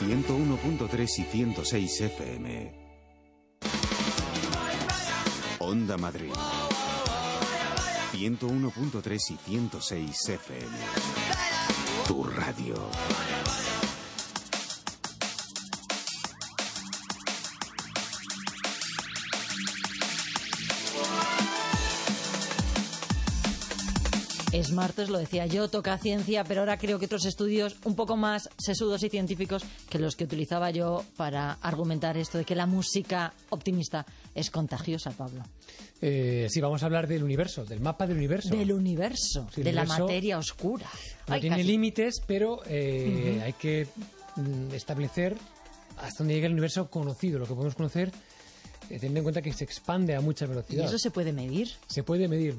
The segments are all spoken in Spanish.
101.3 y 106 FM. Onda Madrid. 101.3 y 106 FM. Tu radio. Es martes, lo decía yo, toca ciencia, pero ahora creo que otros estudios un poco más sesudos y científicos que los que utilizaba yo para argumentar esto de que la música optimista es contagiosa, Pablo. Eh, sí, vamos a hablar del universo, del mapa del universo. Del universo, Sí, de la materia oscura. No Ay, tiene casi. límites, pero eh, hay que mm, establecer hasta dónde llega el universo conocido, lo que podemos conocer, teniendo en cuenta que se expande a mucha ¿Y velocidad. eso se puede medir? Se puede medir,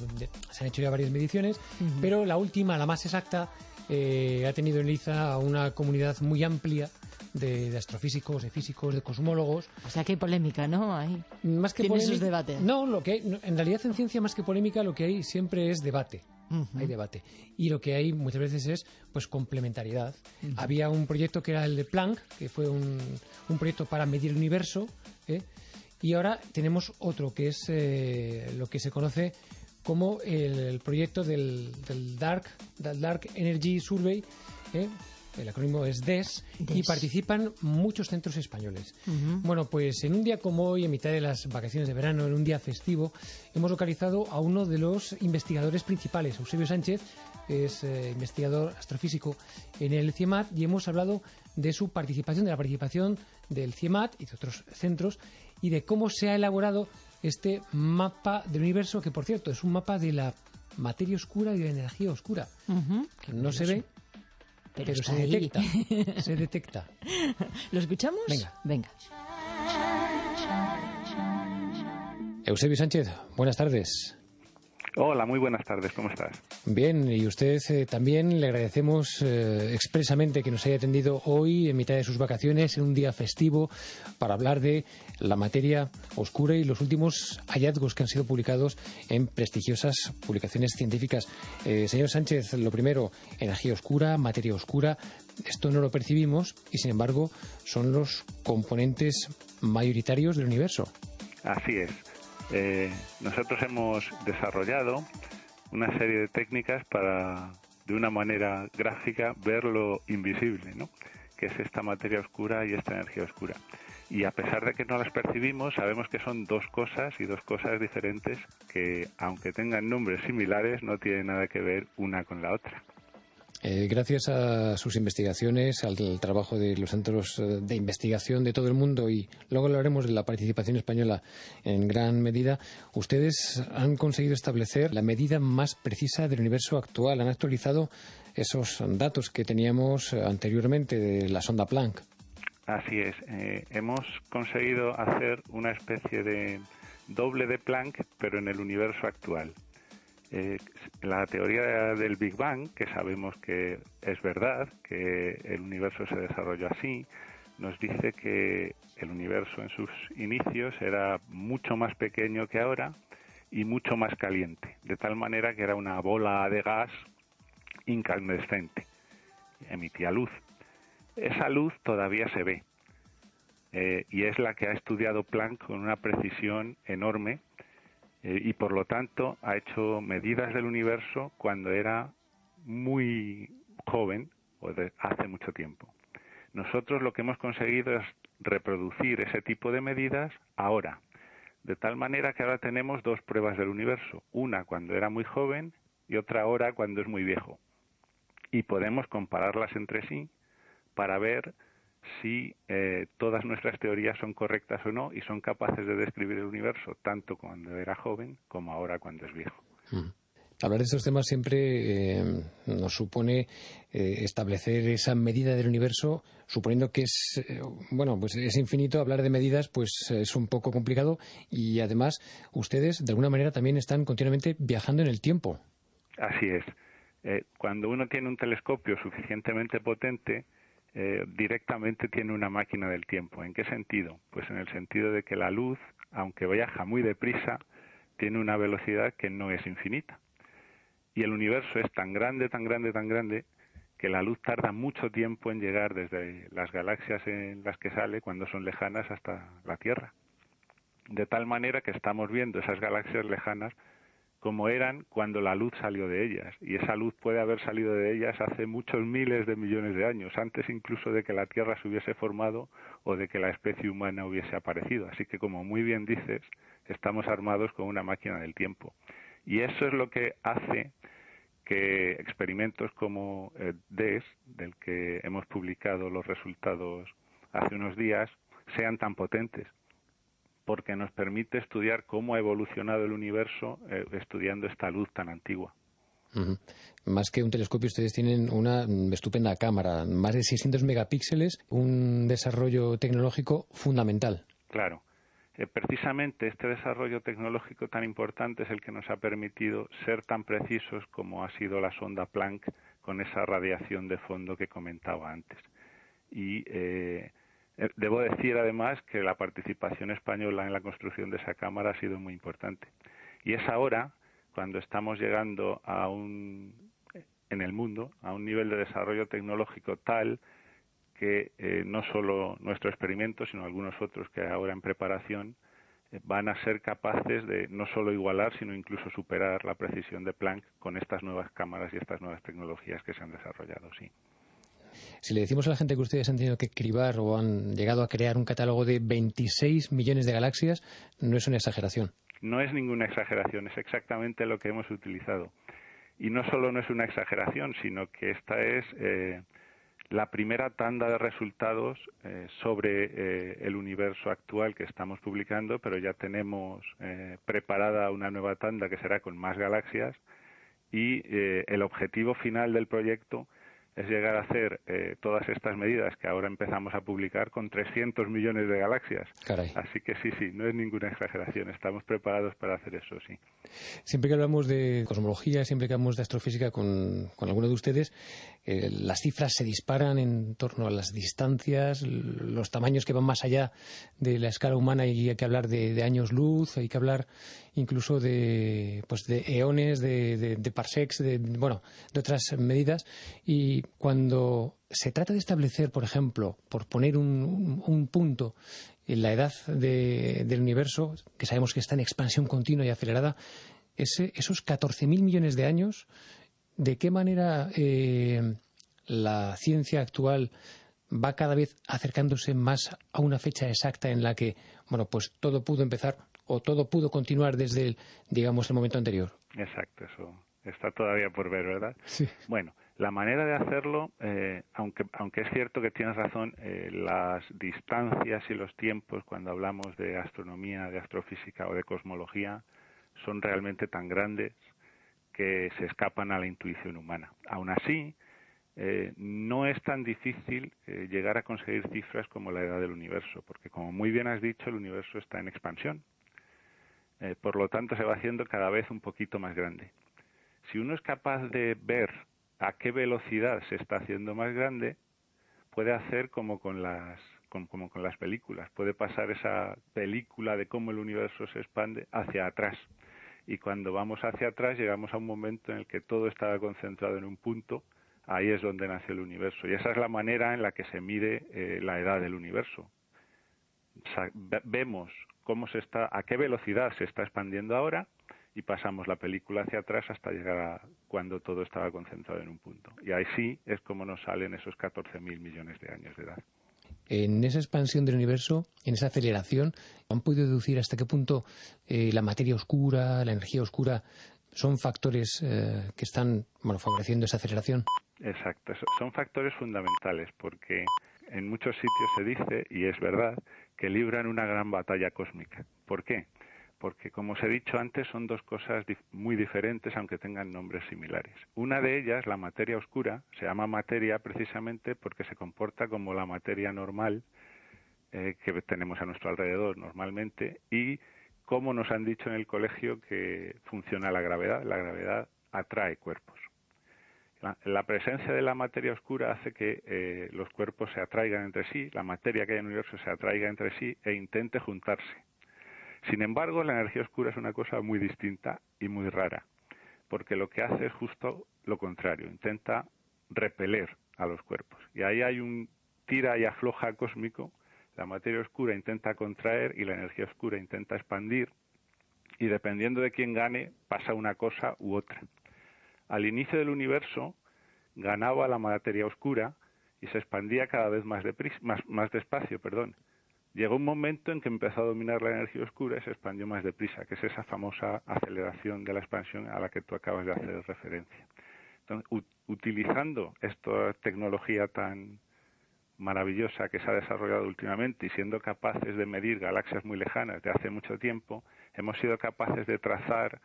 se han hecho ya varias mediciones, pero la última, la más exacta, eh, ha tenido en liza a una comunidad muy amplia de, de astrofísicos, de físicos, de cosmólogos. O sea que hay polémica, ¿no? Ahí. Más que Tiene polémica- debates. No, lo que hay- en realidad en ciencia más que polémica lo que hay siempre es debate. Hay debate. Y lo que hay muchas veces es pues complementariedad. Había un proyecto que era el de Planck, que fue un, un proyecto para medir el universo, ¿eh? Y ahora tenemos otro que es eh, lo que se conoce como el, proyecto del, del Dark, del Dark Energy Survey, ¿eh? el acrónimo es DES, y participan muchos centros españoles. Bueno, pues en un día como hoy, en mitad de las vacaciones de verano, en un día festivo, hemos localizado a uno de los investigadores principales, Eusebio Sánchez, es eh, investigador astrofísico en el CIEMAT, y hemos hablado de su participación, de la participación del CIEMAT y de otros centros, y de cómo se ha elaborado este mapa del universo, que por cierto es un mapa de la materia oscura y de la energía oscura, que no se ve, Pero, se ahí. detecta. se detecta. ¿Lo escuchamos? Venga. Venga. Eusebio Sánchez, buenas tardes. Hola, muy buenas tardes, ¿cómo estás? Bien, y usted eh, también le agradecemos eh, expresamente que nos haya atendido hoy en mitad de sus vacaciones, en un día festivo, para hablar de la materia oscura y los últimos hallazgos que han sido publicados en prestigiosas publicaciones científicas. Eh, señor Sánchez, lo primero, energía oscura, materia oscura, esto no lo percibimos y sin embargo son los componentes mayoritarios del universo. Así es. Eh, nosotros hemos desarrollado una serie de técnicas para, de una manera gráfica, ver lo invisible, ¿no? que es esta materia oscura y esta energía oscura. Y a pesar de que no las percibimos, sabemos que son dos cosas y dos cosas diferentes que, aunque tengan nombres similares, no tienen nada que ver una con la otra. Eh, gracias a sus investigaciones, al, trabajo de los centros eh, de investigación de todo el mundo y luego hablaremos de la participación española en gran medida, ustedes han conseguido establecer la medida más precisa del universo actual. Han actualizado esos datos que teníamos eh, anteriormente de la sonda Planck. Así es. hemos conseguido hacer una especie de doble de Planck, pero en el universo actual. Eh, la teoría del Big Bang, que sabemos que es verdad, que el universo se desarrolló así, nos dice que el universo en sus inicios era mucho más pequeño que ahora y mucho más caliente, de tal manera que era una bola de gas incandescente, emitía luz. Esa luz todavía se ve eh, y es la que ha estudiado Planck con una precisión enorme eh, y por lo tanto ha hecho medidas del universo cuando era muy joven o de hace mucho tiempo. Nosotros lo que hemos conseguido es reproducir ese tipo de medidas ahora, de tal manera que ahora tenemos dos pruebas del universo, una cuando era muy joven y otra ahora cuando es muy viejo. Y podemos compararlas entre sí para ver si eh, todas nuestras teorías son correctas o no y son capaces de describir el universo tanto cuando era joven como ahora cuando es viejo. Hablar de estos temas siempre eh, nos supone eh, establecer esa medida del universo, suponiendo que es eh, bueno, pues es infinito. Hablar de medidas, pues es un poco complicado y además ustedes de alguna manera también están continuamente viajando en el tiempo. Así es. cuando uno tiene un telescopio suficientemente potente, directamente tiene una máquina del tiempo. ¿En qué sentido? Pues en el sentido de que la luz, aunque viaja muy deprisa, tiene una velocidad que no es infinita. Y el universo es tan grande, tan grande, tan grande, que la luz tarda mucho tiempo en llegar desde las galaxias en las que sale, cuando son lejanas, hasta la Tierra. De tal manera que estamos viendo esas galaxias lejanas como eran cuando la luz salió de ellas. Y esa luz puede haber salido de ellas hace muchos miles de millones de años, antes incluso de que la Tierra se hubiese formado o de que la especie humana hubiese aparecido. Así que, como muy bien dices, estamos armados con una máquina del tiempo. Y eso es lo que hace que experimentos como eh, DES, del que hemos publicado los resultados hace unos días, sean tan potentes, porque nos permite estudiar cómo ha evolucionado el universo eh, estudiando esta luz tan antigua. Más que un telescopio, ustedes tienen una estupenda cámara, más de 600 megapíxeles, un desarrollo tecnológico fundamental. Claro. Eh, precisamente este desarrollo tecnológico tan importante es el que nos ha permitido ser tan precisos como ha sido la sonda Planck con esa radiación de fondo que comentaba antes. Y eh, eh, debo decir además que la participación española en la construcción de esa cámara ha sido muy importante. Y es ahora cuando estamos llegando a un en el mundo a un nivel de desarrollo tecnológico tal que eh, no solo nuestro experimento, sino algunos otros que ahora en preparación eh, van a ser capaces de no solo igualar, sino incluso superar la precisión de Planck con estas nuevas cámaras y estas nuevas tecnologías que se han desarrollado, sí. Si le decimos a la gente que ustedes han tenido que cribar o han llegado a crear un catálogo de 26 millones de galaxias, no es una exageración. No es ninguna exageración, es exactamente lo que hemos utilizado. Y no solo no es una exageración, sino que esta es eh, la primera tanda de resultados eh, sobre eh, el universo actual que estamos publicando, pero ya tenemos eh, preparada una nueva tanda que será con más galaxias y el objetivo final del proyecto es llegar a hacer eh, todas estas medidas que ahora empezamos a publicar con 300 millones de galaxias. Así que sí, sí, no es ninguna exageración. Estamos preparados para hacer eso, sí. Siempre que hablamos de cosmología, siempre que hablamos de astrofísica con, con alguno de ustedes, eh, las cifras se disparan en torno a las distancias, los tamaños que van más allá de la escala humana y hay que hablar de, años luz, hay que hablar incluso de, pues de eones, de, de parsecs, de, bueno, de otras medidas. Y cuando se trata de establecer, por ejemplo, por poner un, punto en la edad del universo, que sabemos que está en expansión continua y acelerada, ese, esos 14.000 millones de años de qué manera eh, la ciencia actual va cada vez acercándose más a una fecha exacta en la que, bueno, pues todo pudo empezar o todo pudo continuar desde, el, digamos, el momento anterior. Exacto, eso está todavía por ver, ¿verdad? Sí. Bueno, la manera de hacerlo, eh, aunque, aunque es cierto que tienes razón, eh, las distancias y los tiempos cuando hablamos de astronomía, de astrofísica o de cosmología son realmente tan grandes que se escapan a la intuición humana. Aún así, eh, no es tan difícil llegar a conseguir cifras como la edad del universo, porque como muy bien has dicho, el universo está en expansión. Eh, por lo tanto, se va haciendo cada vez un poquito más grande. Si uno es capaz de ver a qué velocidad se está haciendo más grande, puede hacer como con las como con las películas, puede pasar esa película de cómo el universo se expande hacia atrás y cuando vamos hacia atrás llegamos a un momento en el que todo estaba concentrado en un punto, ahí es donde nació el universo. Y esa es la manera en la que se mide eh, la edad del universo. vemos cómo se está, a qué velocidad se está expandiendo ahora y pasamos la película hacia atrás hasta llegar a cuando todo estaba concentrado en un punto. Y ahí sí es como nos salen esos 14.000 millones de años de edad en esa expansión del universo, en esa aceleración, ¿han podido deducir hasta qué punto eh, la materia oscura, la energía oscura, son factores eh, que están bueno, favoreciendo esa aceleración? Exacto, son factores fundamentales porque en muchos sitios se dice, y es verdad, que libran una gran batalla cósmica. ¿Por qué? porque como os he dicho antes son dos cosas muy diferentes aunque tengan nombres similares. Una de ellas, la materia oscura, se llama materia precisamente porque se comporta como la materia normal eh, que tenemos a nuestro alrededor normalmente y como nos han dicho en el colegio que funciona la gravedad. La gravedad atrae cuerpos. La, presencia de la materia oscura hace que eh, los cuerpos se atraigan entre sí, la materia que hay en el universo se atraiga entre sí e intente juntarse. Sin embargo, la energía oscura es una cosa muy distinta y muy rara, porque lo que hace es justo lo contrario, intenta repeler a los cuerpos. Y ahí hay un tira y afloja cósmico, la materia oscura intenta contraer y la energía oscura intenta expandir, y dependiendo de quién gane, pasa una cosa u otra. Al inicio del universo ganaba la materia oscura y se expandía cada vez más, más, más despacio, perdón, Llegó un momento en que empezó a dominar la energía oscura y se expandió más deprisa, que es esa famosa aceleración de la expansión a la que tú acabas de hacer referencia. utilizando esta tecnología tan maravillosa que se ha desarrollado últimamente y siendo capaces de medir galaxias muy lejanas de hace mucho tiempo, hemos sido capaces de trazar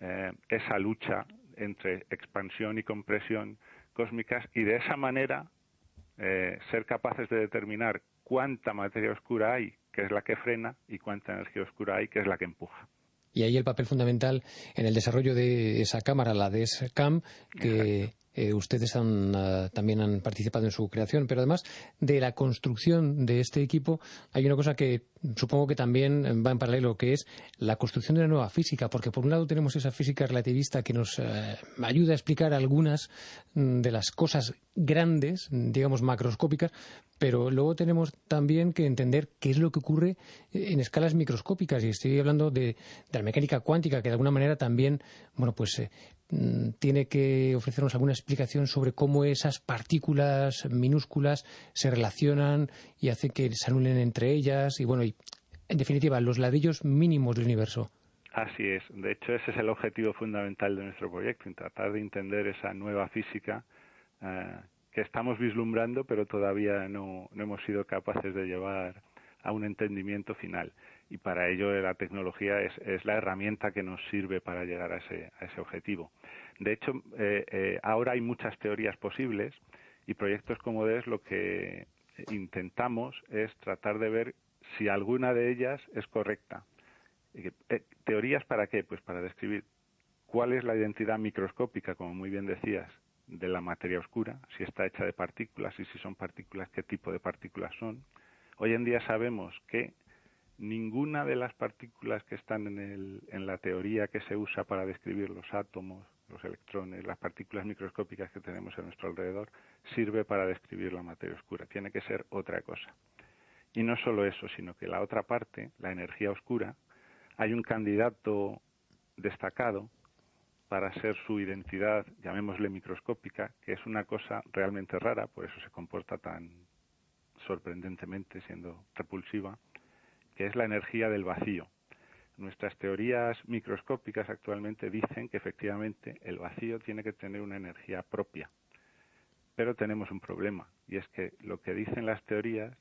eh, esa lucha entre expansión y compresión cósmicas y de esa manera eh, ser capaces de determinar cuánta materia oscura hay, que es la que frena, y cuánta energía oscura hay, que es la que empuja. Y ahí el papel fundamental en el desarrollo de esa cámara, la DESCAM, que eh, ustedes han, ah, también han participado en su creación, pero además de la construcción de este equipo hay una cosa que supongo que también va en paralelo, que es la construcción de una nueva física, porque por un lado tenemos esa física relativista que nos eh, ayuda a explicar algunas mm, de las cosas grandes, digamos macroscópicas, pero luego tenemos también que entender qué es lo que ocurre en escalas microscópicas, y estoy hablando de, la mecánica cuántica, que de alguna manera también, bueno, pues eh, tiene que ofrecernos alguna explicación sobre cómo esas partículas minúsculas se relacionan y hacen que se anulen entre ellas, y bueno, en definitiva, los ladrillos mínimos del universo. Así es. De hecho, ese es el objetivo fundamental de nuestro proyecto, tratar de entender esa nueva física eh, que estamos vislumbrando, pero todavía no, hemos sido capaces de llevar a un entendimiento final. Y para ello la tecnología es, la herramienta que nos sirve para llegar a ese, a ese objetivo. De hecho, eh, eh, ahora hay muchas teorías posibles y proyectos como DES lo que intentamos es tratar de ver si alguna de ellas es correcta. Eh, ¿Teorías para qué? Pues para describir cuál es la identidad microscópica, como muy bien decías, de la materia oscura, si está hecha de partículas y si son partículas, qué tipo de partículas son. Hoy en día sabemos que ninguna de las partículas que están en, el, en la teoría que se usa para describir los átomos, los electrones, las partículas microscópicas que tenemos a nuestro alrededor, sirve para describir la materia oscura. Tiene que ser otra cosa. Y no solo eso, sino que la otra parte, la energía oscura, hay un candidato destacado para ser su identidad, llamémosle microscópica, que es una cosa realmente rara, por eso se comporta tan sorprendentemente siendo repulsiva, es la energía del vacío. Nuestras teorías microscópicas actualmente dicen que efectivamente el vacío tiene que tener una energía propia. Pero tenemos un problema, y es que lo que dicen las teorías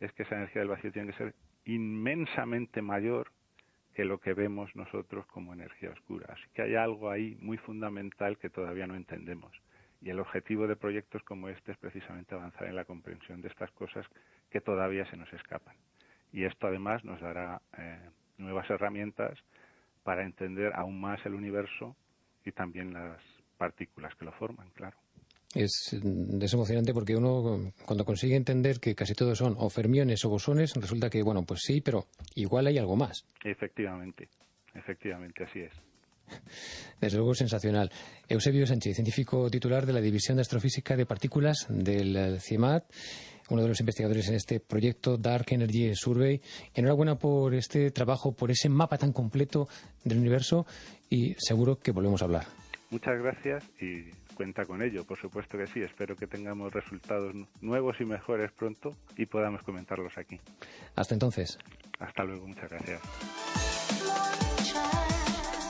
es que esa energía del vacío tiene que ser inmensamente mayor que lo que vemos nosotros como energía oscura. Así que hay algo ahí muy fundamental que todavía no entendemos. Y el objetivo de proyectos como este es precisamente avanzar en la comprensión de estas cosas que todavía se nos escapan. Y esto además nos dará eh, nuevas herramientas para entender aún más el universo y también las partículas que lo forman, claro es, desemocionante porque uno cuando consigue entender que casi todos son o fermiones o bosones, resulta que, bueno, pues sí, pero igual hay algo más. Efectivamente, efectivamente, así es. Desde luego sensacional. Eusebio Sánchez, científico titular de la División de Astrofísica de Partículas del CIEMAT, uno de los investigadores en este proyecto Dark Energy Survey. Enhorabuena por este trabajo, por ese mapa tan completo del universo y seguro que volvemos a hablar. Muchas gracias y cuenta con ello, por supuesto que sí. Espero que tengamos resultados nuevos y mejores pronto y podamos comentarlos aquí. Hasta entonces. Hasta luego, muchas gracias.